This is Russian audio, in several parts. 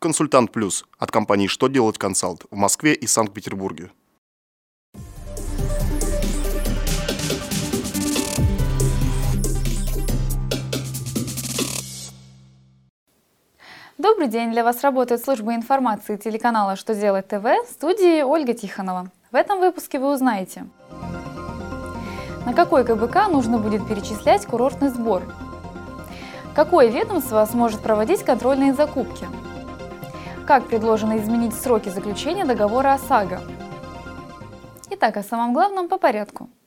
Консультант Плюс от компании «Что делать консалт» в Москве и Санкт-Петербурге. Добрый день! Для вас работает служба информации телеканала «Что делать ТВ» в студии Ольга Тихонова. В этом выпуске вы узнаете, на какой КБК нужно будет перечислять курортный сбор, какое ведомство сможет проводить контрольные закупки, как предложено изменить сроки заключения договора ОСАГО. Итак, о самом главном по порядку –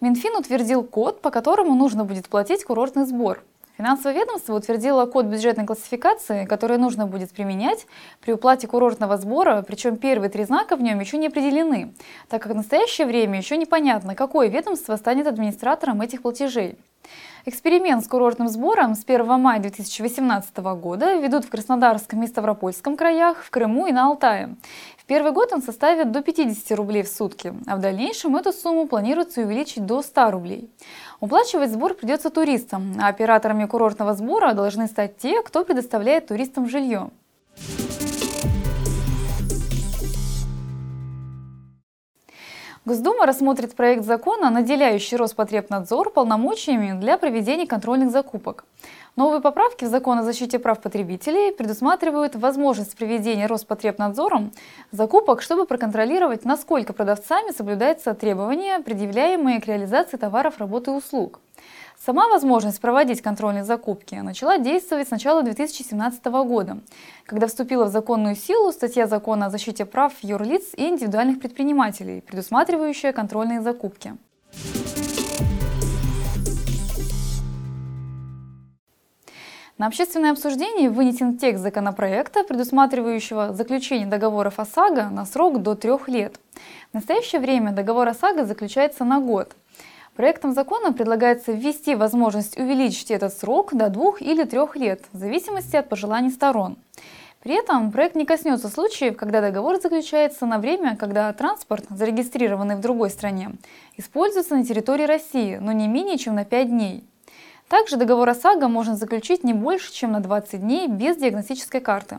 Минфин утвердил код, по которому нужно будет платить курортный сбор. Финансовое ведомство утвердило код бюджетной классификации, который нужно будет применять при уплате курортного сбора, причем первые три знака в нем еще не определены, так как в настоящее время еще непонятно, какое ведомство станет администратором этих платежей. Эксперимент с курортным сбором с 1 мая 2018 года ведут в Краснодарском и Ставропольском краях, в Крыму и на Алтае. В первый год он составит до 50 рублей в сутки, а в дальнейшем эту сумму планируется увеличить до 100 рублей. Уплачивать сбор придется туристам, а операторами курортного сбора должны стать те, кто предоставляет туристам жилье. Госдума рассмотрит проект закона, наделяющий Роспотребнадзор полномочиями для проведения контрольных закупок. Новые поправки в закон о защите прав потребителей предусматривают возможность проведения Роспотребнадзором закупок, чтобы проконтролировать, насколько продавцами соблюдаются требования, предъявляемые к реализации товаров, работы и услуг. Сама возможность проводить контрольные закупки начала действовать с начала 2017 года, когда вступила в законную силу статья закона о защите прав юрлиц и индивидуальных предпринимателей, предусматривающая контрольные закупки. На общественное обсуждение вынесен текст законопроекта, предусматривающего заключение договоров ОСАГО на срок до трех лет. В настоящее время договор ОСАГО заключается на год – Проектом закона предлагается ввести возможность увеличить этот срок до двух или трех лет, в зависимости от пожеланий сторон. При этом проект не коснется случаев, когда договор заключается на время, когда транспорт, зарегистрированный в другой стране, используется на территории России, но не менее чем на 5 дней. Также договор ОСАГО можно заключить не больше, чем на 20 дней без диагностической карты.